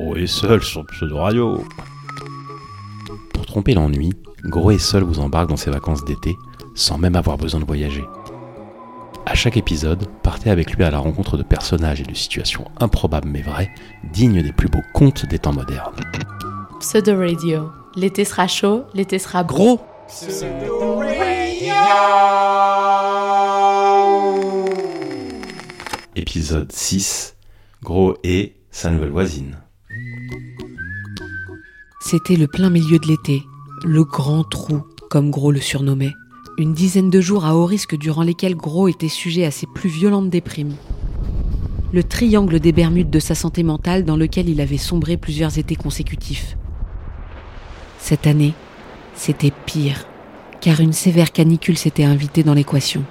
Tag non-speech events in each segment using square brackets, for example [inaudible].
Gros et seul sur pseudo radio. Pour tromper l'ennui, Gros et seul vous embarque dans ses vacances d'été sans même avoir besoin de voyager. À chaque épisode, partez avec lui à la rencontre de personnages et de situations improbables mais vraies, dignes des plus beaux contes des temps modernes. Pseudo Radio. L'été sera chaud, l'été sera Gros Épisode 6 Gros et sa nouvelle voisine. C'était le plein milieu de l'été, le grand trou, comme Gros le surnommait. Une dizaine de jours à haut risque durant lesquels Gros était sujet à ses plus violentes déprimes. Le triangle des Bermudes de sa santé mentale dans lequel il avait sombré plusieurs étés consécutifs. Cette année, c'était pire, car une sévère canicule s'était invitée dans l'équation.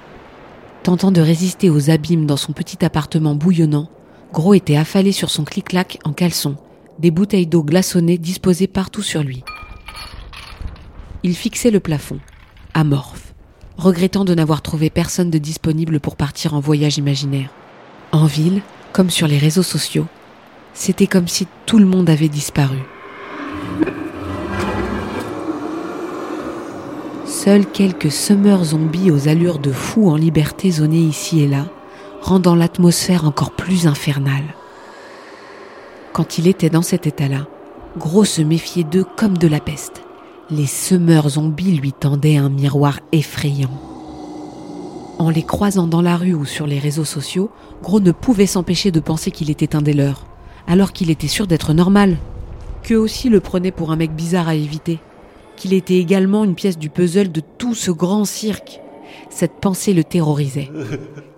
Tentant de résister aux abîmes dans son petit appartement bouillonnant, Gros était affalé sur son clic-clac en caleçon, des bouteilles d'eau glaçonnées disposées partout sur lui. Il fixait le plafond, amorphe, regrettant de n'avoir trouvé personne de disponible pour partir en voyage imaginaire. En ville, comme sur les réseaux sociaux, c'était comme si tout le monde avait disparu. Seuls quelques semeurs zombies aux allures de fous en liberté zonaient ici et là, rendant l'atmosphère encore plus infernale. Quand il était dans cet état-là, Gros se méfiait d'eux comme de la peste. Les semeurs zombies lui tendaient un miroir effrayant. En les croisant dans la rue ou sur les réseaux sociaux, Gros ne pouvait s'empêcher de penser qu'il était un des leurs, alors qu'il était sûr d'être normal. Qu'eux aussi le prenaient pour un mec bizarre à éviter qu'il était également une pièce du puzzle de tout ce grand cirque. Cette pensée le terrorisait.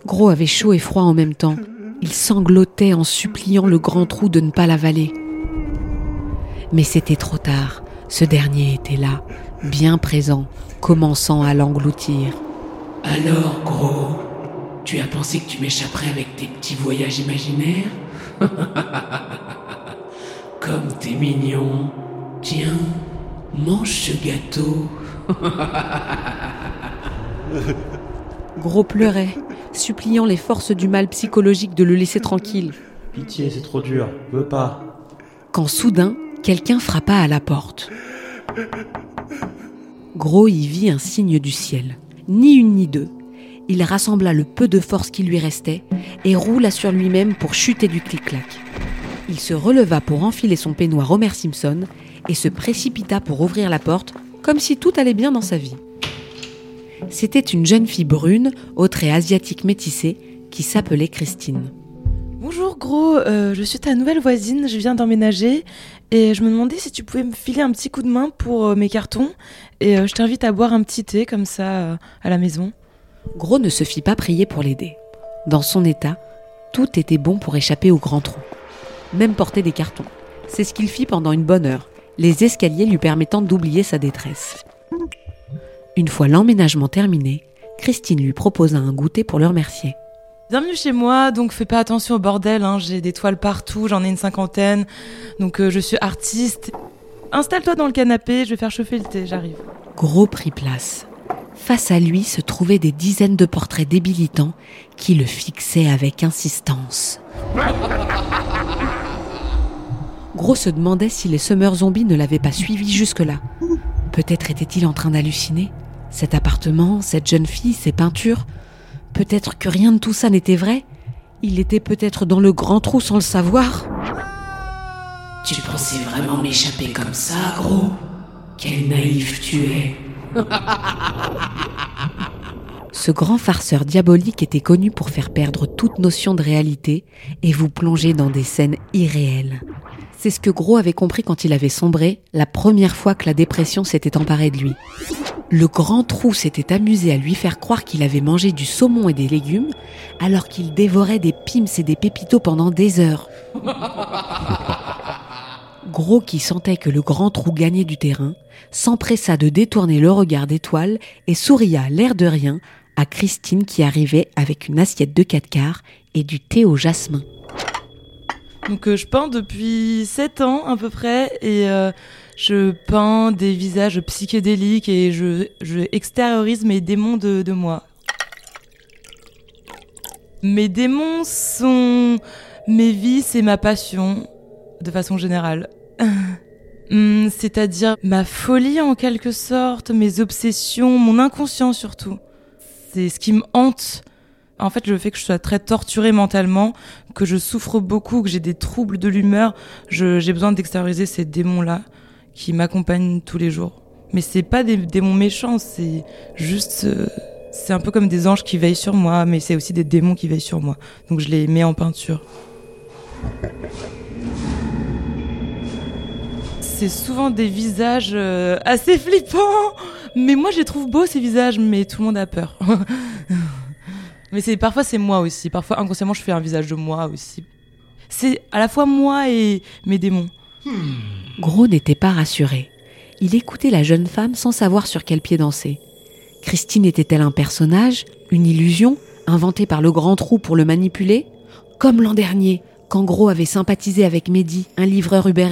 Gros avait chaud et froid en même temps. Il sanglotait en suppliant le grand trou de ne pas l'avaler. Mais c'était trop tard. Ce dernier était là, bien présent, commençant à l'engloutir. Alors, gros, tu as pensé que tu m'échapperais avec tes petits voyages imaginaires? [laughs] Comme t'es mignon. Tiens, mange ce gâteau. [laughs] Gros pleurait, suppliant les forces du mal psychologique de le laisser tranquille. Pitié, c'est trop dur. Veux pas. Quand soudain, quelqu'un frappa à la porte. Gros y vit un signe du ciel. Ni une ni deux. Il rassembla le peu de force qui lui restait et roula sur lui-même pour chuter du clic-clac. Il se releva pour enfiler son peignoir Homer Simpson et se précipita pour ouvrir la porte, comme si tout allait bien dans sa vie. C'était une jeune fille brune, aux traits asiatiques métissés, qui s'appelait Christine. Bonjour gros, euh, je suis ta nouvelle voisine, je viens d'emménager et je me demandais si tu pouvais me filer un petit coup de main pour euh, mes cartons et euh, je t'invite à boire un petit thé comme ça à la maison. Gros ne se fit pas prier pour l'aider. Dans son état, tout était bon pour échapper au grand trou. Même porter des cartons. C'est ce qu'il fit pendant une bonne heure, les escaliers lui permettant d'oublier sa détresse. Une fois l'emménagement terminé, Christine lui proposa un goûter pour le remercier. Bienvenue chez moi, donc fais pas attention au bordel, hein, j'ai des toiles partout, j'en ai une cinquantaine, donc euh, je suis artiste. Installe-toi dans le canapé, je vais faire chauffer le thé, j'arrive. Gros prit place. Face à lui se trouvaient des dizaines de portraits débilitants qui le fixaient avec insistance. Gros se demandait si les semeurs zombies ne l'avaient pas suivi jusque-là. Peut-être était-il en train d'halluciner Cet appartement, cette jeune fille, ces peintures Peut-être que rien de tout ça n'était vrai Il était peut-être dans le grand trou sans le savoir Tu pensais vraiment m'échapper comme ça, gros? Quel naïf tu es. [laughs] Ce grand farceur diabolique était connu pour faire perdre toute notion de réalité et vous plonger dans des scènes irréelles. C'est ce que Gros avait compris quand il avait sombré, la première fois que la dépression s'était emparée de lui. Le grand trou s'était amusé à lui faire croire qu'il avait mangé du saumon et des légumes, alors qu'il dévorait des pims et des pépitos pendant des heures. [laughs] Gros, qui sentait que le grand trou gagnait du terrain, s'empressa de détourner le regard d'étoile et souria, l'air de rien, à Christine qui arrivait avec une assiette de 4 quarts et du thé au jasmin. Donc euh, je peins depuis 7 ans à peu près et euh, je peins des visages psychédéliques et je, je extériorise mes démons de, de moi. Mes démons sont mes vices et ma passion. de façon générale. [laughs] Hmm, c'est-à-dire ma folie en quelque sorte, mes obsessions, mon inconscient surtout. C'est ce qui me hante. En fait, le fait que je sois très torturée mentalement, que je souffre beaucoup, que j'ai des troubles de l'humeur, j'ai besoin d'extérioriser ces démons-là qui m'accompagnent tous les jours. Mais c'est pas des démons méchants, c'est juste. Euh, c'est un peu comme des anges qui veillent sur moi, mais c'est aussi des démons qui veillent sur moi. Donc je les mets en peinture. C'est souvent des visages euh, assez flippants, mais moi je les trouve beaux ces visages, mais tout le monde a peur. [laughs] mais parfois c'est moi aussi, parfois inconsciemment je fais un visage de moi aussi. C'est à la fois moi et mes démons. Gros n'était pas rassuré. Il écoutait la jeune femme sans savoir sur quel pied danser. Christine était-elle un personnage, une illusion, inventée par le grand trou pour le manipuler? Comme l'an dernier, quand Gros avait sympathisé avec Mehdi, un livreur Uber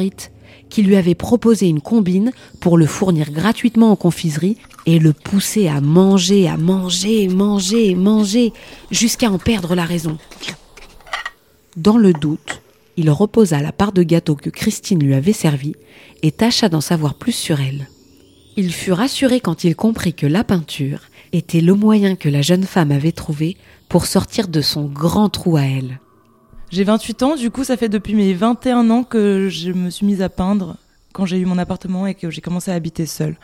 qui lui avait proposé une combine pour le fournir gratuitement en confiserie et le pousser à manger, à manger, manger, manger, jusqu'à en perdre la raison. Dans le doute, il reposa la part de gâteau que Christine lui avait servi et tâcha d'en savoir plus sur elle. Il fut rassuré quand il comprit que la peinture était le moyen que la jeune femme avait trouvé pour sortir de son grand trou à elle. J'ai 28 ans, du coup ça fait depuis mes 21 ans que je me suis mise à peindre quand j'ai eu mon appartement et que j'ai commencé à habiter seule.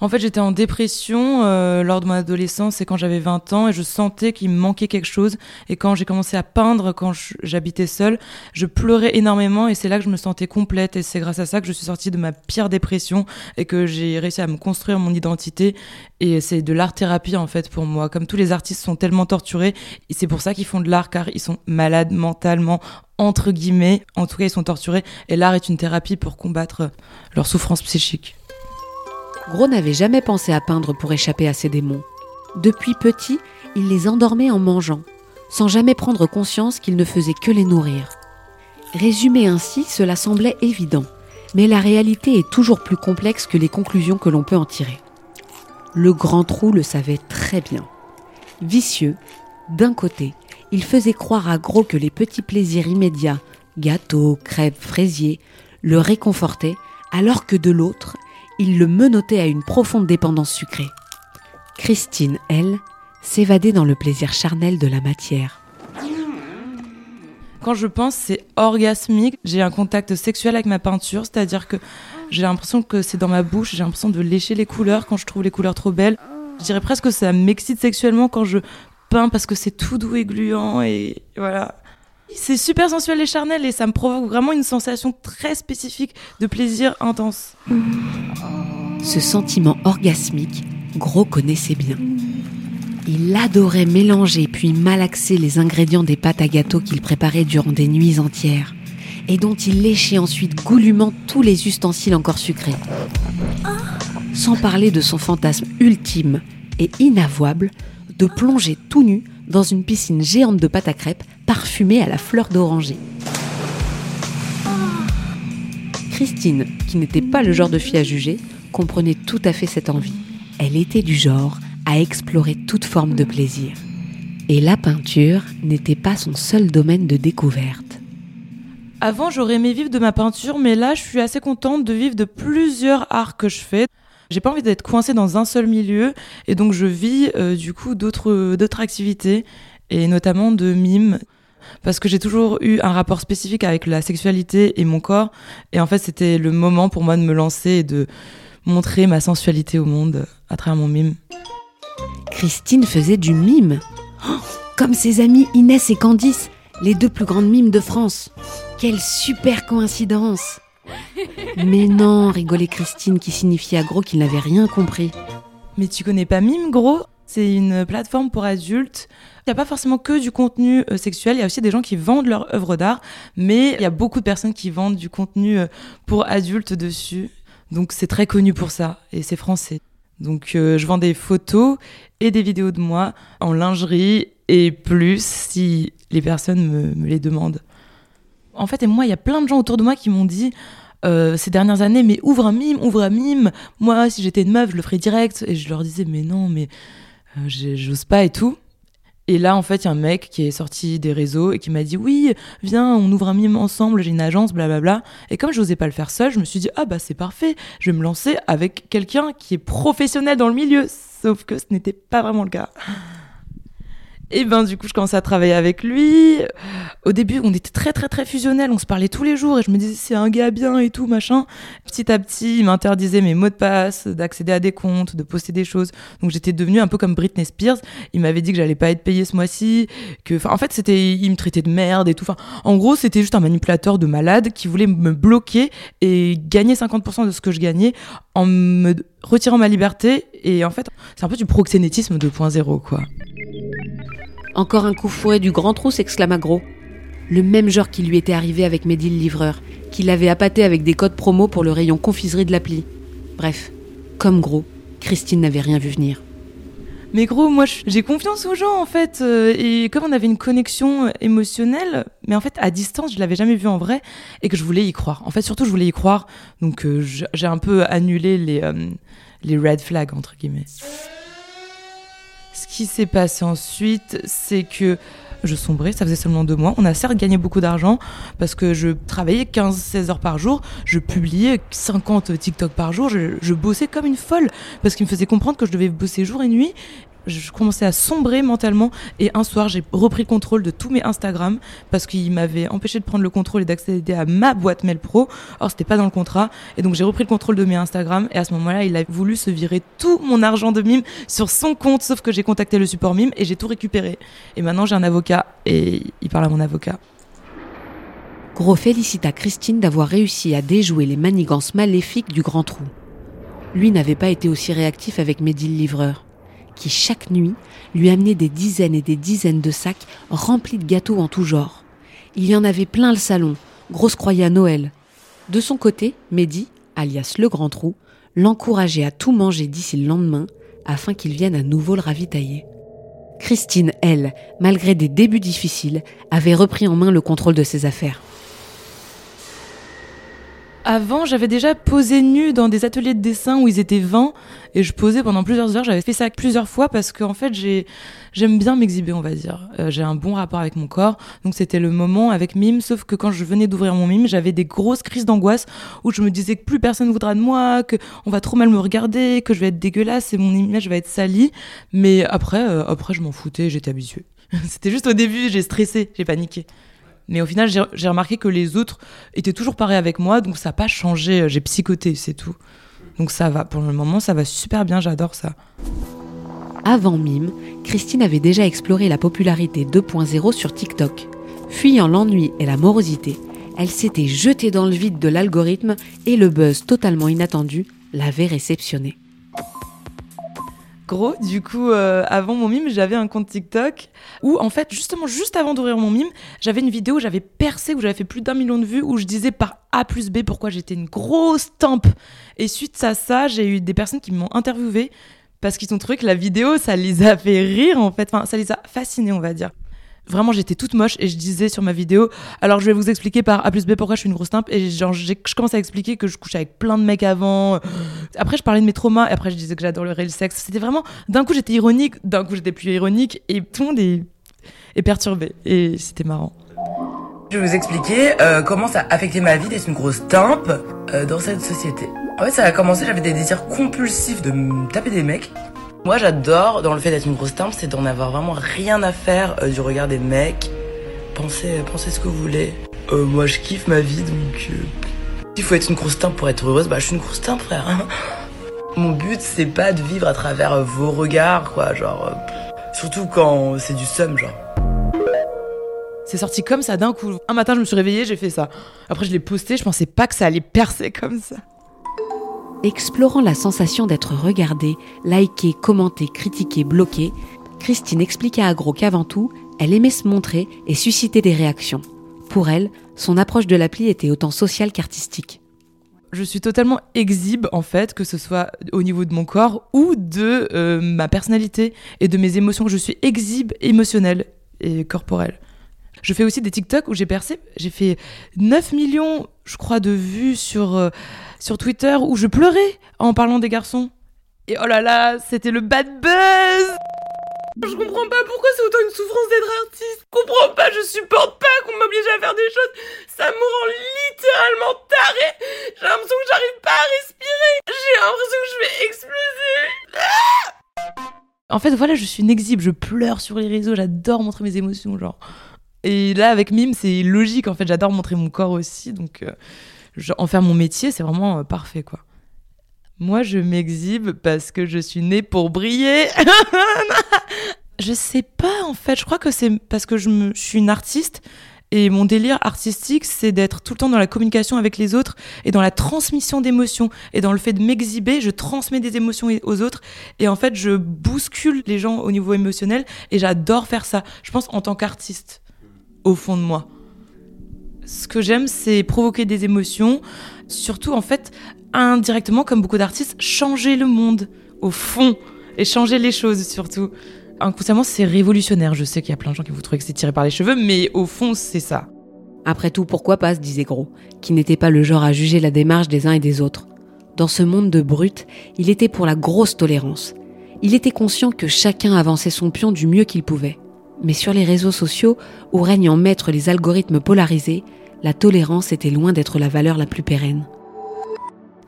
En fait, j'étais en dépression euh, lors de mon adolescence et quand j'avais 20 ans et je sentais qu'il me manquait quelque chose. Et quand j'ai commencé à peindre, quand j'habitais seule, je pleurais énormément et c'est là que je me sentais complète. Et c'est grâce à ça que je suis sortie de ma pire dépression et que j'ai réussi à me construire mon identité. Et c'est de l'art-thérapie en fait pour moi. Comme tous les artistes sont tellement torturés, c'est pour ça qu'ils font de l'art car ils sont malades mentalement, entre guillemets. En tout cas, ils sont torturés. Et l'art est une thérapie pour combattre leur souffrance psychique. Gros n'avait jamais pensé à peindre pour échapper à ses démons. Depuis petit, il les endormait en mangeant, sans jamais prendre conscience qu'il ne faisait que les nourrir. Résumé ainsi, cela semblait évident, mais la réalité est toujours plus complexe que les conclusions que l'on peut en tirer. Le grand trou le savait très bien. Vicieux, d'un côté, il faisait croire à Gros que les petits plaisirs immédiats, gâteaux, crêpes, fraisiers, le réconfortaient, alors que de l'autre, il le menottait à une profonde dépendance sucrée. Christine, elle, s'évadait dans le plaisir charnel de la matière. Quand je pense, c'est orgasmique. J'ai un contact sexuel avec ma peinture, c'est-à-dire que j'ai l'impression que c'est dans ma bouche, j'ai l'impression de lécher les couleurs quand je trouve les couleurs trop belles. Je dirais presque que ça m'excite sexuellement quand je peins parce que c'est tout doux et gluant et voilà. C'est super sensuel et charnel et ça me provoque vraiment une sensation très spécifique de plaisir intense. Ce sentiment orgasmique, Gros connaissait bien. Il adorait mélanger puis malaxer les ingrédients des pâtes à gâteau qu'il préparait durant des nuits entières et dont il léchait ensuite goulûment tous les ustensiles encore sucrés. Sans parler de son fantasme ultime et inavouable de plonger tout nu dans une piscine géante de pâte à crêpes parfumée à la fleur d'oranger. Christine, qui n'était pas le genre de fille à juger, comprenait tout à fait cette envie. Elle était du genre à explorer toute forme de plaisir. Et la peinture n'était pas son seul domaine de découverte. Avant, j'aurais aimé vivre de ma peinture, mais là, je suis assez contente de vivre de plusieurs arts que je fais. J'ai pas envie d'être coincée dans un seul milieu et donc je vis euh, du coup d'autres d'autres activités et notamment de mime parce que j'ai toujours eu un rapport spécifique avec la sexualité et mon corps et en fait c'était le moment pour moi de me lancer et de montrer ma sensualité au monde à travers mon mime. Christine faisait du mime. Oh, comme ses amies Inès et Candice, les deux plus grandes mimes de France. Quelle super coïncidence mais non, rigolait Christine qui signifiait à Gros qu'il n'avait rien compris. Mais tu connais pas Mime, Gros? C'est une plateforme pour adultes. Il n'y a pas forcément que du contenu euh, sexuel, il y a aussi des gens qui vendent leur œuvre d'art, mais il y a beaucoup de personnes qui vendent du contenu euh, pour adultes dessus. Donc c'est très connu pour ça, et c'est français. Donc euh, je vends des photos et des vidéos de moi en lingerie et plus si les personnes me, me les demandent. En fait, et moi, il y a plein de gens autour de moi qui m'ont dit euh, ces dernières années, mais ouvre un mime, ouvre un mime. Moi, si j'étais une meuf, je le ferais direct. Et je leur disais, mais non, mais euh, j'ose pas et tout. Et là, en fait, il y a un mec qui est sorti des réseaux et qui m'a dit Oui, viens, on ouvre un mime ensemble, j'ai une agence, blablabla. Et comme je n'osais pas le faire seul, je me suis dit Ah, bah, c'est parfait, je vais me lancer avec quelqu'un qui est professionnel dans le milieu. Sauf que ce n'était pas vraiment le cas. Et ben du coup, je commençais à travailler avec lui. Au début, on était très très très fusionnels, on se parlait tous les jours et je me disais c'est un gars bien et tout machin. Petit à petit, il m'interdisait mes mots de passe, d'accéder à des comptes, de poster des choses. Donc j'étais devenue un peu comme Britney Spears. Il m'avait dit que j'allais pas être payée ce mois-ci, que en fait, c'était il me traitait de merde et tout. En gros, c'était juste un manipulateur de malade qui voulait me bloquer et gagner 50% de ce que je gagnais en me retirant ma liberté et en fait, c'est un peu du proxénétisme 2.0 quoi. Encore un coup fourré du grand trou, s'exclama Gros. Le même genre qui lui était arrivé avec Mehdi le livreur, qui l'avait appâté avec des codes promo pour le rayon confiserie de l'appli. Bref, comme Gros, Christine n'avait rien vu venir. Mais gros, moi j'ai confiance aux gens en fait. euh, et comme on avait une connexion euh, émotionnelle, mais en fait à distance, je l'avais jamais vu en vrai et que je voulais y croire. En fait, surtout, je voulais y croire. Donc euh, j'ai un peu annulé les, les red flags entre guillemets. Ce qui s'est passé ensuite, c'est que je sombrais, ça faisait seulement deux mois. On a certes gagné beaucoup d'argent parce que je travaillais 15-16 heures par jour, je publiais 50 TikTok par jour, je, je bossais comme une folle parce qu'il me faisait comprendre que je devais bosser jour et nuit. Je commençais à sombrer mentalement et un soir j'ai repris le contrôle de tous mes Instagram parce qu'il m'avait empêché de prendre le contrôle et d'accéder à ma boîte mail pro. Or c'était pas dans le contrat et donc j'ai repris le contrôle de mes Instagram et à ce moment-là il a voulu se virer tout mon argent de mime sur son compte sauf que j'ai contacté le support mime et j'ai tout récupéré. Et maintenant j'ai un avocat et il parle à mon avocat. Gros félicita Christine d'avoir réussi à déjouer les manigances maléfiques du grand trou. Lui n'avait pas été aussi réactif avec Mehdi le livreur, qui chaque nuit lui amenait des dizaines et des dizaines de sacs remplis de gâteaux en tout genre. Il y en avait plein le salon, grosse croyait à Noël. De son côté, Mehdi, alias le grand trou, l'encourageait à tout manger d'ici le lendemain afin qu'il vienne à nouveau le ravitailler. Christine, elle, malgré des débuts difficiles, avait repris en main le contrôle de ses affaires. Avant, j'avais déjà posé nu dans des ateliers de dessin où ils étaient 20 et je posais pendant plusieurs heures. J'avais fait ça plusieurs fois parce qu'en fait, j'ai, j'aime bien m'exhiber, on va dire. Euh, j'ai un bon rapport avec mon corps. Donc c'était le moment avec Mime, sauf que quand je venais d'ouvrir mon Mime, j'avais des grosses crises d'angoisse où je me disais que plus personne voudra de moi, que on va trop mal me regarder, que je vais être dégueulasse et mon image va être salie. Mais après, euh, après, je m'en foutais, j'étais habituée. [laughs] c'était juste au début, j'ai stressé, j'ai paniqué. Mais au final, j'ai remarqué que les autres étaient toujours pareils avec moi, donc ça n'a pas changé. J'ai psychoté, c'est tout. Donc ça va, pour le moment, ça va super bien, j'adore ça. Avant Mime, Christine avait déjà exploré la popularité 2.0 sur TikTok. Fuyant l'ennui et la morosité, elle s'était jetée dans le vide de l'algorithme et le buzz totalement inattendu l'avait réceptionnée. Gros, du coup, euh, avant mon mime, j'avais un compte TikTok où, en fait, justement, juste avant d'ouvrir mon mime, j'avais une vidéo où j'avais percé, où j'avais fait plus d'un million de vues, où je disais par A plus B pourquoi j'étais une grosse tempe. Et suite à ça, j'ai eu des personnes qui m'ont interviewé parce qu'ils ont trouvé que la vidéo, ça les a fait rire, en fait. Enfin, ça les a fascinés, on va dire. Vraiment, j'étais toute moche et je disais sur ma vidéo, alors je vais vous expliquer par A plus B pourquoi je suis une grosse timpe. Et genre, je commence à expliquer que je couchais avec plein de mecs avant. Après, je parlais de mes traumas et après, je disais que j'adorerais le sexe. C'était vraiment, d'un coup, j'étais ironique, d'un coup, j'étais plus ironique et tout le monde est, est perturbé. Et c'était marrant. Je vais vous expliquer euh, comment ça a affecté ma vie d'être une grosse timpe euh, dans cette société. En fait, ça a commencé, j'avais des désirs compulsifs de me taper des mecs. Moi, j'adore dans le fait d'être une grosse timpe, c'est d'en avoir vraiment rien à faire euh, du regard des mecs. Pensez, pensez ce que vous voulez. Euh, moi, je kiffe ma vie, donc... euh, S'il faut être une grosse timpe pour être heureuse, bah je suis une grosse timpe, frère. [laughs] Mon but, c'est pas de vivre à travers euh, vos regards, quoi, genre... euh, surtout quand c'est du seum, genre. C'est sorti comme ça d'un coup. Un matin, je me suis réveillée, j'ai fait ça. Après, je l'ai posté, je pensais pas que ça allait percer comme ça. Explorant la sensation d'être regardée, likée, commentée, critiquée, bloquée, Christine expliqua à Gros qu'avant tout, elle aimait se montrer et susciter des réactions. Pour elle, son approche de l'appli était autant sociale qu'artistique. Je suis totalement exhibe en fait, que ce soit au niveau de mon corps ou de euh, ma personnalité et de mes émotions. Je suis exhibe émotionnelle et corporelle. Je fais aussi des TikTok où j'ai percé, j'ai fait 9 millions, je crois, de vues sur, euh, sur Twitter où je pleurais en parlant des garçons. Et oh là là, c'était le bad buzz Je comprends pas pourquoi c'est autant une souffrance d'être artiste. Je comprends pas, je supporte pas qu'on m'oblige à faire des choses. Ça me rend littéralement taré. J'ai l'impression que j'arrive pas à respirer. J'ai l'impression que je vais exploser. Ah en fait, voilà, je suis une exhibe, je pleure sur les réseaux, j'adore montrer mes émotions, genre. Et là, avec Mime, c'est logique, en fait, j'adore montrer mon corps aussi, donc euh, en faire mon métier, c'est vraiment euh, parfait, quoi. Moi, je m'exhibe parce que je suis née pour briller. [laughs] je sais pas, en fait. Je crois que c'est parce que je, suis une artiste. Et mon délire artistique, c'est d'être tout le temps dans la communication avec les autres et dans la transmission d'émotions. Et dans le fait de m'exhiber, je transmets des émotions aux autres. Et en fait, je bouscule les gens au niveau émotionnel. Et j'adore faire ça. Je pense en tant qu'artiste, au fond de moi. Ce que j'aime, c'est provoquer des émotions. Surtout, en fait, indirectement, comme beaucoup d'artistes, changer le monde au fond et changer les choses surtout. Inconsciemment, c'est révolutionnaire. Je sais qu'il y a plein de gens qui vous trouvent que c'est tiré par les cheveux, mais au fond, c'est ça. Après tout, pourquoi pas, se disait Gros, qui n'était pas le genre à juger la démarche des uns et des autres. Dans ce monde de brutes, il était pour la grosse tolérance. Il était conscient que chacun avançait son pion du mieux qu'il pouvait. Mais sur les réseaux sociaux, où règnent en maître les algorithmes polarisés, la tolérance était loin d'être la valeur la plus pérenne.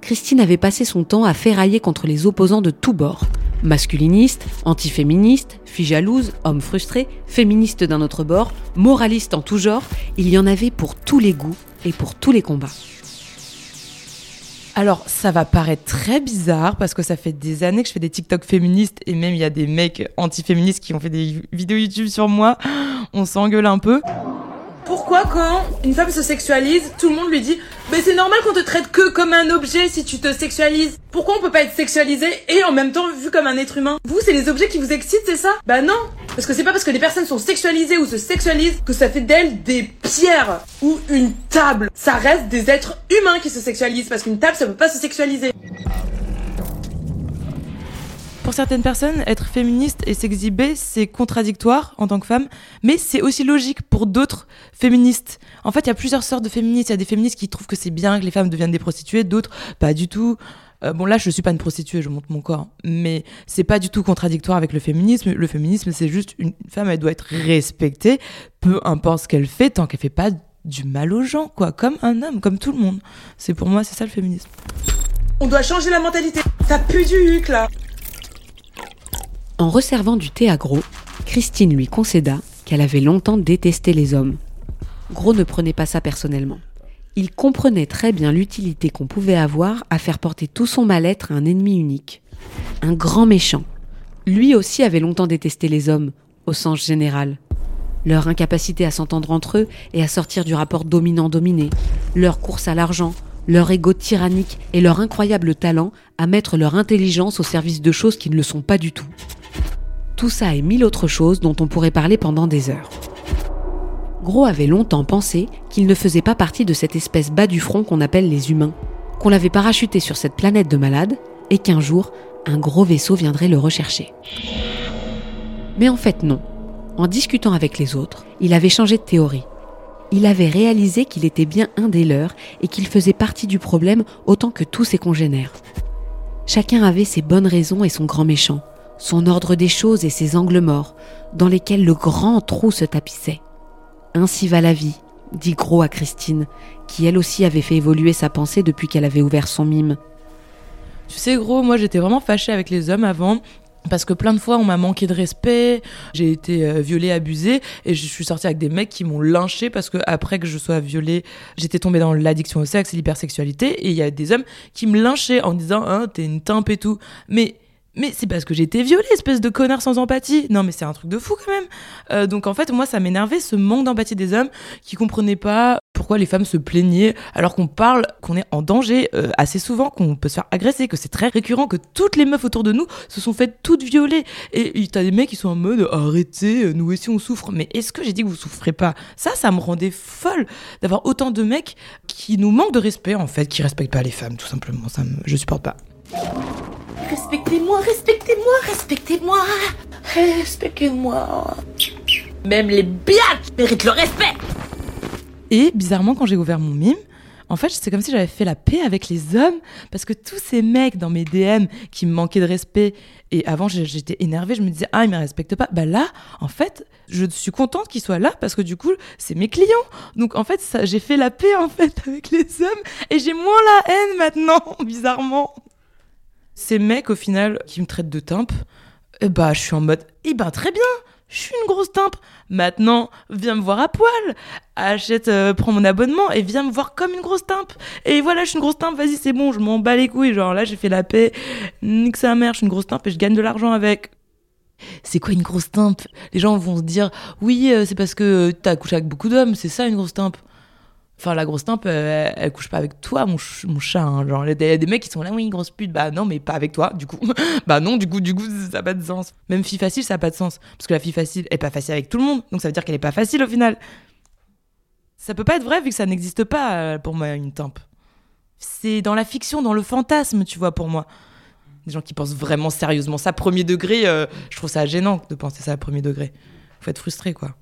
Christine avait passé son temps à ferrailler contre les opposants de tous bords. Masculiniste, antiféministe, fille jalouse, homme frustré, féministe d'un autre bord, moraliste en tout genre, il y en avait pour tous les goûts et pour tous les combats. Alors, ça va paraître très bizarre parce que ça fait des années que je fais des TikTok féministes et même il y a des mecs antiféministes qui ont fait des vidéos YouTube sur moi. [gasps] On s'engueule un peu. Pourquoi quand une femme se sexualise, tout le monde lui dit Mais c'est normal qu'on te traite que comme un objet si tu te sexualises Pourquoi on peut pas être sexualisé et en même temps vu comme un être humain? Vous, c'est les objets qui vous excitent, c'est ça? Bah non Parce que c'est pas parce que les personnes sont sexualisées ou se sexualisent que ça fait d'elles des pierres ou une table. Ça reste des êtres humains qui se sexualisent parce qu'une table ça peut pas se sexualiser. Pour certaines personnes, être féministe et s'exhiber, c'est contradictoire en tant que femme, mais c'est aussi logique pour d'autres féministes. En fait, il y a plusieurs sortes de féministes. Il y a des féministes qui trouvent que c'est bien que les femmes deviennent des prostituées, d'autres pas du tout. Euh, bon là, je suis pas une prostituée, je monte mon corps, mais c'est pas du tout contradictoire avec le féminisme. Le féminisme, c'est juste une femme, elle doit être respectée, peu importe ce qu'elle fait, tant qu'elle fait pas du mal aux gens, quoi, comme un homme, comme tout le monde. C'est pour moi, c'est ça le féminisme. On doit changer la mentalité. Ça pue du huc là. En resservant du thé à Gros, Christine lui concéda qu'elle avait longtemps détesté les hommes. Gros ne prenait pas ça personnellement. Il comprenait très bien l'utilité qu'on pouvait avoir à faire porter tout son mal-être à un ennemi unique. Un grand méchant. Lui aussi avait longtemps détesté les hommes, au sens général. Leur incapacité à s'entendre entre eux et à sortir du rapport dominant-dominé, leur course à l'argent, leur ego tyrannique et leur incroyable talent à mettre leur intelligence au service de choses qui ne le sont pas du tout. Tout ça et mille autres choses dont on pourrait parler pendant des heures. Gros avait longtemps pensé qu'il ne faisait pas partie de cette espèce bas du front qu'on appelle les humains, qu'on l'avait parachuté sur cette planète de malades et qu'un jour, un gros vaisseau viendrait le rechercher. Mais en fait non. En discutant avec les autres, il avait changé de théorie. Il avait réalisé qu'il était bien un des leurs et qu'il faisait partie du problème autant que tous ses congénères. Chacun avait ses bonnes raisons et son grand méchant, son ordre des choses et ses angles morts, dans lesquels le grand trou se tapissait. Ainsi va la vie, dit Gros à Christine, qui elle aussi avait fait évoluer sa pensée depuis qu'elle avait ouvert son mime. Tu sais, Gros, moi j'étais vraiment fâchée avec les hommes avant. Parce que plein de fois, on m'a manqué de respect, j'ai été euh, violée, abusée, et je suis sortie avec des mecs qui m'ont lynché parce que après que je sois violée, j'étais tombée dans l'addiction au sexe et l'hypersexualité, et il y a des hommes qui me lynchaient en disant, hein, t'es une timpe et tout. Mais mais c'est parce que j'ai été violée, espèce de connard sans empathie. Non, mais c'est un truc de fou quand même. Euh, donc en fait, moi, ça m'énervait ce manque d'empathie des hommes qui comprenaient pas pourquoi les femmes se plaignaient alors qu'on parle qu'on est en danger euh, assez souvent, qu'on peut se faire agresser, que c'est très récurrent, que toutes les meufs autour de nous se sont faites toutes violer. Et t'as des mecs qui sont en mode arrêtez, nous aussi on souffre. Mais est-ce que j'ai dit que vous souffrez pas? Ça, ça me rendait folle d'avoir autant de mecs qui nous manquent de respect en fait, qui respectent pas les femmes tout simplement. Ça me... je supporte pas. Respectez-moi, respectez-moi, respectez-moi, respectez-moi. Même les biatchs méritent le respect. Et bizarrement, quand j'ai ouvert mon mime, En fait, c'est comme si j'avais fait la paix avec les hommes parce que tous ces mecs dans mes DM qui me manquaient de respect et avant j'étais énervée, je me disais ah ils me respectent pas. Bah là, en fait, je suis contente qu'ils soient là parce que du coup c'est mes clients. Donc en fait, j'ai fait la paix en fait [laughs] avec les hommes et j'ai moins la haine maintenant, [laughs] bizarrement. Ces mecs au final qui me traitent de timpe, eh bah je suis en mode eh ben très bien je suis une grosse timpe. Maintenant, viens me voir à poil. Achète, euh, prends mon abonnement et viens me voir comme une grosse timpe. Et voilà, je suis une grosse timpe, vas-y, c'est bon, je m'en bats les couilles. Genre là, j'ai fait la paix. Nique sa mère, je suis une grosse timpe et je gagne de l'argent avec. C'est quoi une grosse timpe Les gens vont se dire, oui, euh, c'est parce que t'as couché avec beaucoup d'hommes, c'est ça une grosse timpe. Enfin, la grosse timpe, elle, couche pas avec toi, mon, mon chat. Hein. Genre, il y a des mecs qui sont là, oui, grosse pute. Bah non, mais pas avec toi, du coup. [laughs] bah non, du coup, du coup, ça n'a pas de sens. Même fille facile, ça n'a pas de sens. Parce que la fille facile est pas facile avec tout le monde. Donc ça veut dire qu'elle est pas facile au final. Ça peut pas être vrai vu que ça n'existe pas euh, pour moi, une timpe. C'est dans la fiction, dans le fantasme, tu vois, pour moi. Des gens qui pensent vraiment sérieusement ça, premier degré, euh, je trouve ça gênant de penser ça à premier degré. Faut être frustré, quoi.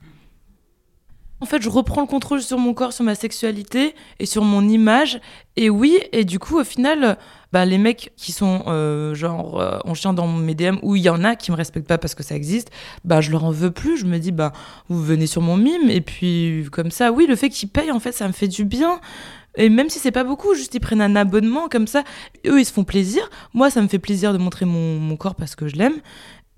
En fait, je reprends le contrôle sur mon corps, sur ma sexualité et sur mon image. Et oui, et du coup, au final, bah, les mecs qui sont euh, genre euh, en chien dans mes DM, où il y en a qui me respectent pas parce que ça existe, bah je leur en veux plus. Je me dis, bah vous venez sur mon mime. Et puis, comme ça, oui, le fait qu'ils payent, en fait, ça me fait du bien. Et même si c'est pas beaucoup, juste ils prennent un abonnement comme ça, eux ils se font plaisir. Moi, ça me fait plaisir de montrer mon, mon corps parce que je l'aime.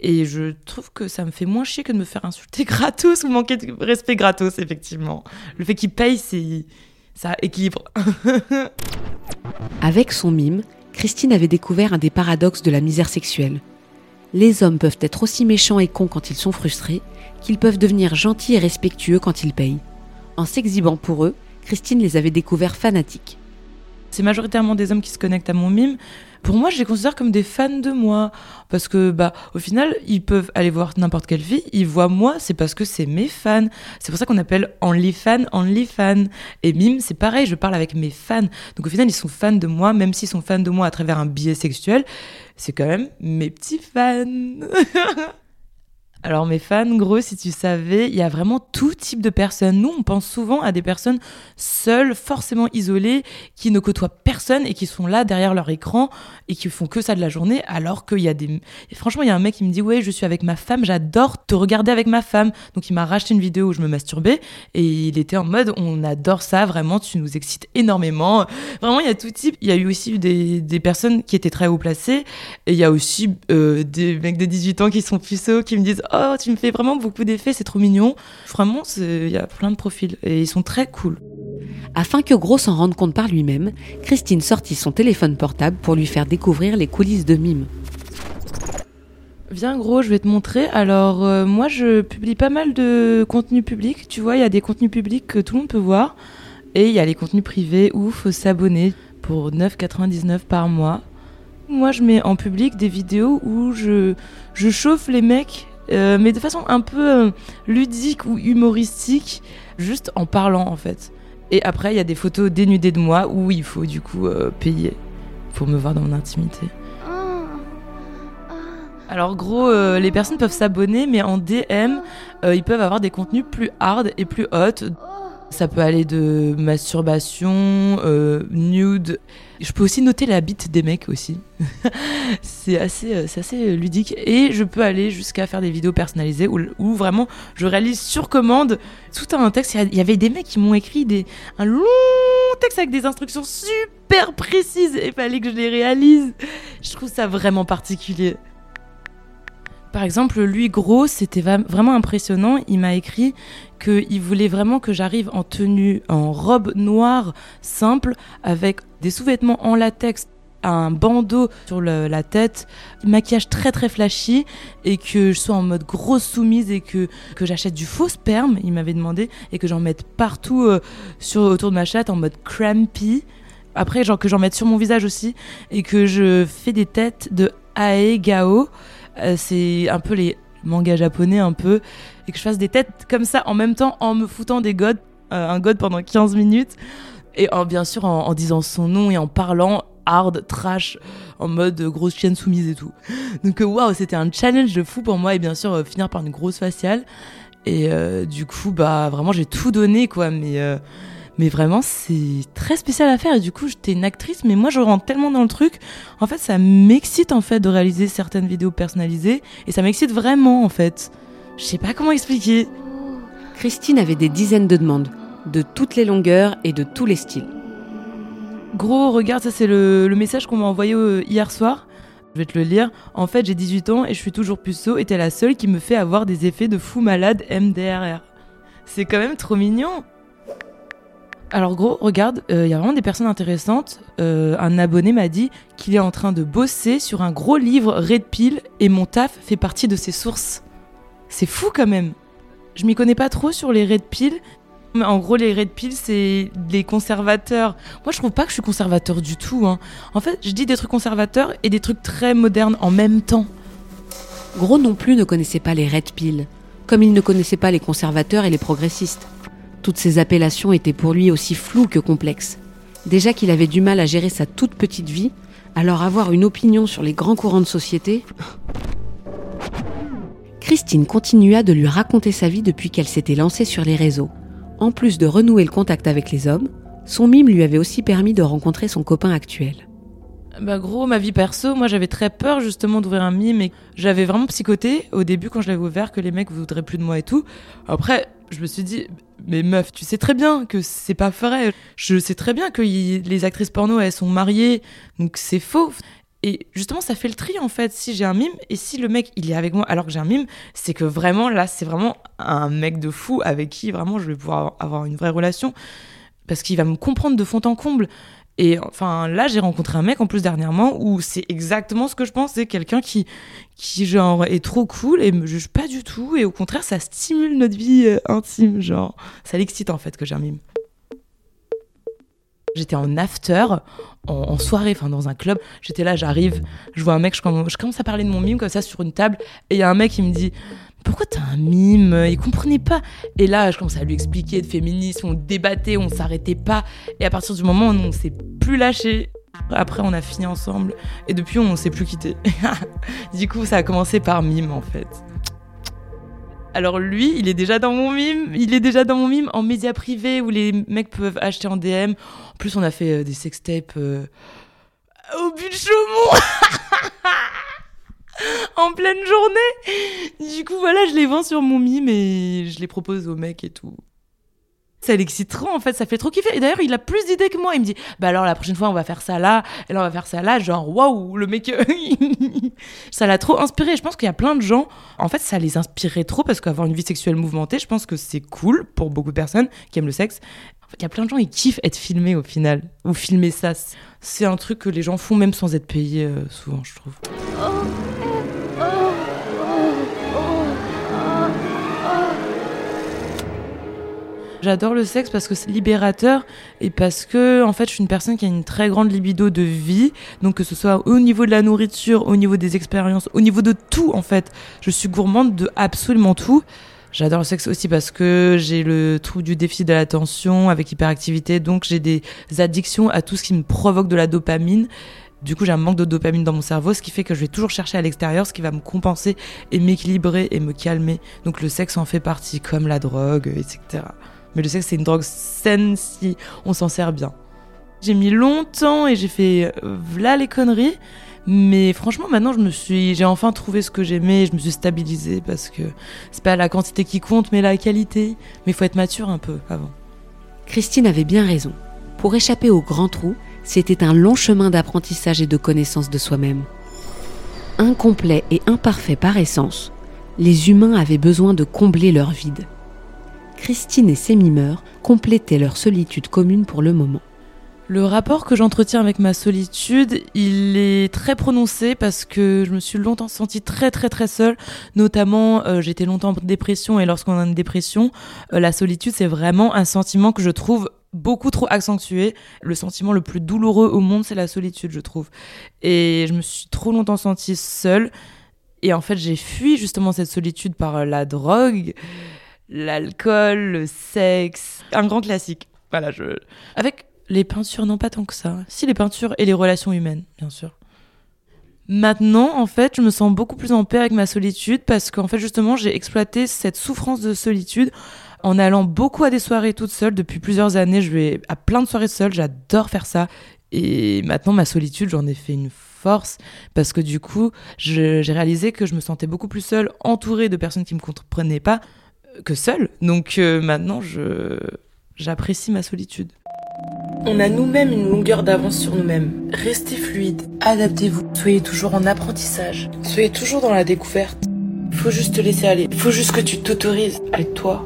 Et je trouve que ça me fait moins chier que de me faire insulter [laughs] gratos ou manquer de respect gratos, effectivement. Le fait qu'il paye, c'est ça équilibre. [laughs] Avec son mime, Christine avait découvert un des paradoxes de la misère sexuelle. Les hommes peuvent être aussi méchants et cons quand ils sont frustrés qu'ils peuvent devenir gentils et respectueux quand ils payent. En s'exhibant pour eux, Christine les avait découverts fanatiques. C'est majoritairement des hommes qui se connectent à mon mime. Pour moi, je les considère comme des fans de moi. Parce que, bah, au final, ils peuvent aller voir n'importe quelle fille, ils voient moi, c'est parce que c'est mes fans. C'est pour ça qu'on appelle OnlyFan, OnlyFan. Et Mime, c'est pareil, je parle avec mes fans. Donc au final, ils sont fans de moi, même s'ils sont fans de moi à travers un biais sexuel, c'est quand même mes petits fans. [laughs] Alors mes fans, gros, si tu savais, il y a vraiment tout type de personnes. Nous, on pense souvent à des personnes seules, forcément isolées, qui ne côtoient personne et qui sont là derrière leur écran et qui font que ça de la journée, alors qu'il y a des... franchement, il y a un mec qui me dit, ouais, je suis avec ma femme, j'adore te regarder avec ma femme. Donc il m'a racheté une vidéo où je me masturbais et il était en mode, on adore ça, vraiment, tu nous excites énormément. Vraiment, il y a tout type. Il y a eu aussi des, des personnes qui étaient très haut placées et il y a aussi euh, des mecs de 18 ans qui sont puceaux, qui me disent, oh, tu me fais vraiment beaucoup d'effets, c'est trop mignon. Vraiment, il y a plein de profils et ils sont très cool. Afin que Gros s'en rende compte par lui-même, Christine sortit son téléphone portable pour lui faire découvrir les coulisses de Mime. Viens Gros, je vais te montrer. Alors euh, moi je publie pas mal de contenu public, tu vois, il y a des contenus publics que tout le monde peut voir et il y a les contenus privés où il faut s'abonner pour 9,99 par mois. Moi je mets en public des vidéos où je, je chauffe les mecs euh, mais de façon un peu euh, ludique ou humoristique, juste en parlant en fait. Et après, il y a des photos dénudées de moi où il faut du coup euh, payer pour me voir dans mon intimité. Alors gros, les personnes peuvent s'abonner, mais en DM, ils peuvent avoir des contenus plus hard et plus hot. Ça peut aller de masturbation, nude. Je peux aussi noter la bite des mecs aussi. [laughs] c'est assez, euh, assez ludique. Et je peux aller jusqu'à faire des vidéos personnalisées où, vraiment je réalise sur commande tout un texte. Il y avait des mecs qui m'ont écrit des, un long texte avec des instructions super précises et fallait que je les réalise. Je trouve ça vraiment particulier. Par exemple, lui, gros, c'était vraiment impressionnant. Il m'a écrit qu'il voulait vraiment que j'arrive en tenue, en robe noire simple, avec des sous-vêtements en latex, un bandeau sur la tête, maquillage très très flashy, et que je sois en mode grosse soumise et que, que j'achète du faux sperme, il m'avait demandé, et que j'en mette partout euh, sur, autour de ma chatte en mode crampy. Après, genre que j'en mette sur mon visage aussi, et que je fais des têtes de Ae Gao. Euh, c'est un peu les mangas japonais un peu et que je fasse des têtes comme ça en même temps en me foutant des godes, euh, un god pendant 15 minutes et en, bien sûr en, disant son nom et en parlant hard, trash, en mode grosse chienne soumise et tout. Donc euh, waouh, c'était un challenge de fou pour moi et bien sûr finir par une grosse faciale. Et du coup, bah vraiment, j'ai tout donné quoi. Mais Mais vraiment, c'est très spécial à faire. Et du coup, j'étais une actrice, mais moi, je rentre tellement dans le truc. En fait, ça m'excite en fait de réaliser certaines vidéos personnalisées. Et ça m'excite vraiment en fait. Je sais pas comment expliquer. Christine avait des dizaines de demandes, de toutes les longueurs et de tous les styles. Gros, regarde, ça c'est le, le message qu'on m'a envoyé euh, hier soir. Je vais te le lire. En fait, j'ai 18 ans et je suis toujours puceau et t'es la seule qui me fait avoir des effets de fou malade MDRR. C'est quand même trop mignon. Alors gros, regarde, il y a vraiment des personnes intéressantes. Euh, un abonné m'a dit qu'il est en train de bosser sur un gros livre Red Pill et mon taf fait partie de ses sources. C'est fou quand même. Je m'y connais pas trop sur les Red Pill. Mais en gros, les Red Pill, c'est les conservateurs. Moi, je trouve pas que je suis conservateur du tout. hein. En fait, je dis des trucs conservateurs et des trucs très modernes en même temps. Gros non plus ne connaissait pas les Red Pill, comme il ne connaissait pas les conservateurs et les progressistes. Toutes ces appellations étaient pour lui aussi floues que complexes. Déjà qu'il avait du mal à gérer sa toute petite vie, alors avoir une opinion sur les grands courants de société. Christine continua de lui raconter sa vie depuis qu'elle s'était lancée sur les réseaux. En plus de renouer le contact avec les hommes, son mime lui avait aussi permis de rencontrer son copain actuel. Bah gros, ma vie perso, moi j'avais très peur justement d'ouvrir un mime et j'avais vraiment psychoté au début quand je l'avais ouvert que les mecs voudraient plus de moi et tout. Après, je me suis dit, mais meuf, tu sais très bien que c'est pas vrai. Je sais très bien que les actrices porno elles sont mariées, donc c'est faux. Et justement, ça fait le tri en fait. Si j'ai un mime et si le mec il est avec moi alors que j'ai un mime, c'est que vraiment là, c'est vraiment un mec de fou avec qui vraiment je vais pouvoir avoir une vraie relation parce qu'il va me comprendre de fond en comble. Et enfin, là, j'ai rencontré un mec en plus dernièrement où c'est exactement ce que je pense. C'est quelqu'un qui, qui genre est trop cool et me juge pas du tout. Et au contraire, ça stimule notre vie euh, intime. Genre, ça l'excite en fait que j'ai un mime. J'étais en after, en, soirée, enfin dans un club. J'étais là, j'arrive, je vois un mec, je je commence à parler de mon mime comme ça sur une table. Et il y a un mec qui me dit pourquoi t'as un mime? Il comprenait pas. Et là, je commence à lui expliquer de féminisme, on débattait, on s'arrêtait pas. Et à partir du moment où on s'est plus lâché, après on a fini ensemble. Et depuis, on s'est plus quitté. [laughs] du coup, ça a commencé par mime en fait. Alors lui, il est déjà dans mon mime, il est déjà dans mon mime en média privé où les mecs peuvent acheter en DM. En plus, on a fait euh, des sextapes euh, au but de Chaumont [laughs] [laughs] en pleine journée. Du coup, voilà, je les vends sur mon mime et je les propose aux mecs et tout. Ça l'excite trop en fait, ça fait trop kiffer. Et d'ailleurs, il a plus d'idées que moi. Il me dit Bah alors la prochaine fois, on va faire ça là, et là, on va faire ça là. Genre, waouh, le mec, [laughs] ça l'a trop inspiré. Je pense qu'il y a plein de gens, en fait, ça les inspirait trop parce qu'avoir une vie sexuelle mouvementée, je pense que c'est cool pour beaucoup de personnes qui aiment le sexe. En fait, il y a plein de gens, ils kiffent être filmés au final, ou filmer ça. C'est un truc que les gens font même sans être payés euh, souvent, je trouve. J'adore le sexe parce que c'est libérateur et parce que en fait je suis une personne qui a une très grande libido de vie donc que ce soit au niveau de la nourriture, au niveau des expériences, au niveau de tout en fait. Je suis gourmande de absolument tout. J'adore le sexe aussi parce que j'ai le trou du déficit de l'attention avec hyperactivité donc j'ai des addictions à tout ce qui me provoque de la dopamine. Du coup, j'ai un manque de dopamine dans mon cerveau, ce qui fait que je vais toujours chercher à l'extérieur, ce qui va me compenser et m'équilibrer et me calmer. Donc le sexe en fait partie, comme la drogue, etc. Mais le sexe, c'est une drogue saine si on s'en sert bien. J'ai mis longtemps et j'ai fait euh, v'là les conneries. Mais franchement, maintenant, je me suis, j'ai enfin trouvé ce que j'aimais. Je me suis stabilisée parce que c'est pas la quantité qui compte, mais la qualité. Mais il faut être mature un peu avant. Christine avait bien raison. Pour échapper au grand trou, c'était un long chemin d'apprentissage et de connaissance de soi-même. Incomplet et imparfait par essence, les humains avaient besoin de combler leur vide. Christine et ses mimeurs complétaient leur solitude commune pour le moment. Le rapport que j'entretiens avec ma solitude, il est très prononcé parce que je me suis longtemps sentie très très très seule. Notamment, euh, j'étais longtemps en dépression et lorsqu'on a une dépression, euh, la solitude c'est vraiment un sentiment que je trouve beaucoup trop accentué. Le sentiment le plus douloureux au monde, c'est la solitude, je trouve. Et je me suis trop longtemps sentie seule. Et en fait, j'ai fui justement cette solitude par la drogue, l'alcool, le sexe. Un grand classique. Voilà, je. Avec les peintures, non pas tant que ça. Si, les peintures et les relations humaines, bien sûr. Maintenant, en fait, je me sens beaucoup plus en paix avec ma solitude parce qu'en fait, justement, j'ai exploité cette souffrance de solitude en allant beaucoup à des soirées toute seule. Depuis plusieurs années, je vais à plein de soirées seule. J'adore faire ça. Et maintenant, ma solitude, j'en ai fait une force parce que du coup, j'ai réalisé que je me sentais beaucoup plus seule, entourée de personnes qui me comprenaient pas que seule. Donc euh, maintenant, je j'apprécie ma solitude. On a nous-mêmes une longueur d'avance sur nous-mêmes. Restez fluide, adaptez-vous, soyez toujours en apprentissage, soyez toujours dans la découverte. Faut juste te laisser aller, faut juste que tu t'autorises à être toi.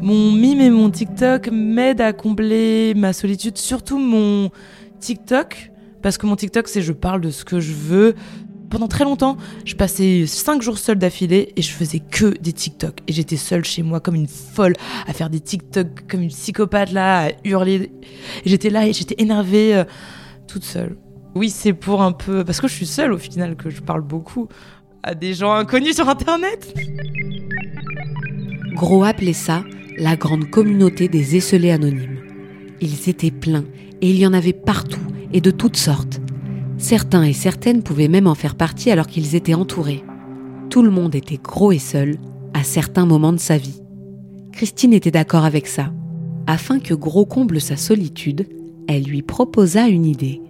Mon mime et mon TikTok m'aident à combler ma solitude, surtout mon TikTok, parce que mon TikTok c'est je parle de ce que je veux. Pendant très longtemps, je passais 5 jours seule d'affilée et je faisais que des TikTok. Et j'étais seule chez moi comme une folle à faire des TikTok comme une psychopathe là, à hurler. Et j'étais là et j'étais énervée, euh, toute seule. Oui, c'est pour un peu. Parce que je suis seule au final que je parle beaucoup à des gens inconnus sur internet. Gros appelait ça la grande communauté des esselés anonymes. Ils étaient pleins et il y en avait partout et de toutes sortes. Certains et certaines pouvaient même en faire partie alors qu'ils étaient entourés. Tout le monde était gros et seul à certains moments de sa vie. Christine était d'accord avec ça. Afin que Gros comble sa solitude, elle lui proposa une idée.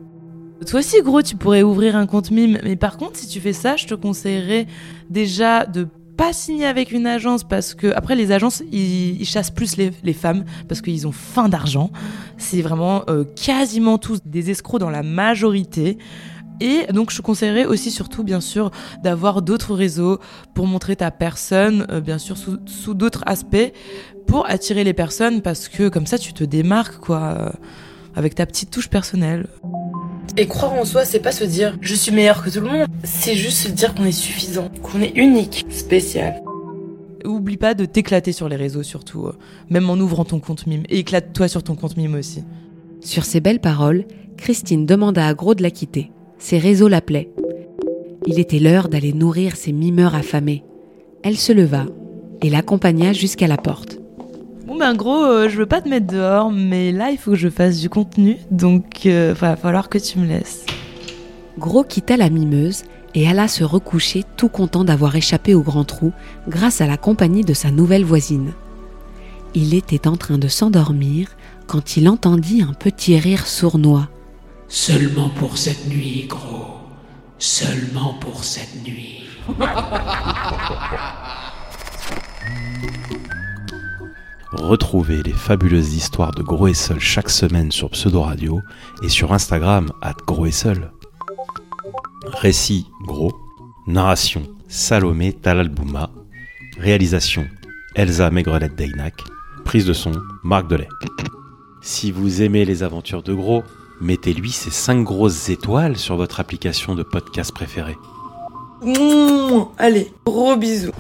Toi aussi, gros, tu pourrais ouvrir un compte mime. Mais par contre, si tu fais ça, je te conseillerais déjà de pas signer avec une agence parce que après les agences ils, chassent plus les, femmes parce qu'ils ont faim d'argent. C'est vraiment euh, quasiment tous des escrocs dans la majorité. Et donc je conseillerais aussi surtout bien sûr d'avoir d'autres réseaux pour montrer ta personne, euh, bien sûr sous, d'autres aspects, pour attirer les personnes parce que comme ça tu te démarques quoi, euh, avec ta petite touche personnelle. Et croire en soi, c'est pas se dire je suis meilleur que tout le monde, c'est juste se dire qu'on est suffisant, qu'on est unique, spécial. Oublie pas de t'éclater sur les réseaux surtout, euh, même en ouvrant ton compte mime. Et éclate-toi sur ton compte mime aussi. Sur ces belles paroles, Christine demanda à Gros de la quitter. Ses réseaux l'appelaient. Il était l'heure d'aller nourrir ses mimeurs affamés. Elle se leva et l'accompagna jusqu'à la porte. Bon ben gros, euh, je veux pas te mettre dehors, mais là il faut que je fasse du contenu, donc il euh, va falloir que tu me laisses. Gros quitta la mimeuse et alla se recoucher tout content d'avoir échappé au grand trou grâce à la compagnie de sa nouvelle voisine. Il était en train de s'endormir quand il entendit un petit rire sournois. Seulement pour cette nuit, gros. Seulement pour cette nuit. [laughs] Retrouvez les fabuleuses histoires de Gros et Seul chaque semaine sur Pseudo Radio et sur Instagram at Gros et Seul. Récit Gros, narration Salomé Talalbouma, réalisation Elsa Maigrelette Deynac, prise de son Marc Delay. Si vous aimez les aventures de Gros, mettez-lui ces 5 grosses étoiles sur votre application de podcast préférée. allez, gros bisous.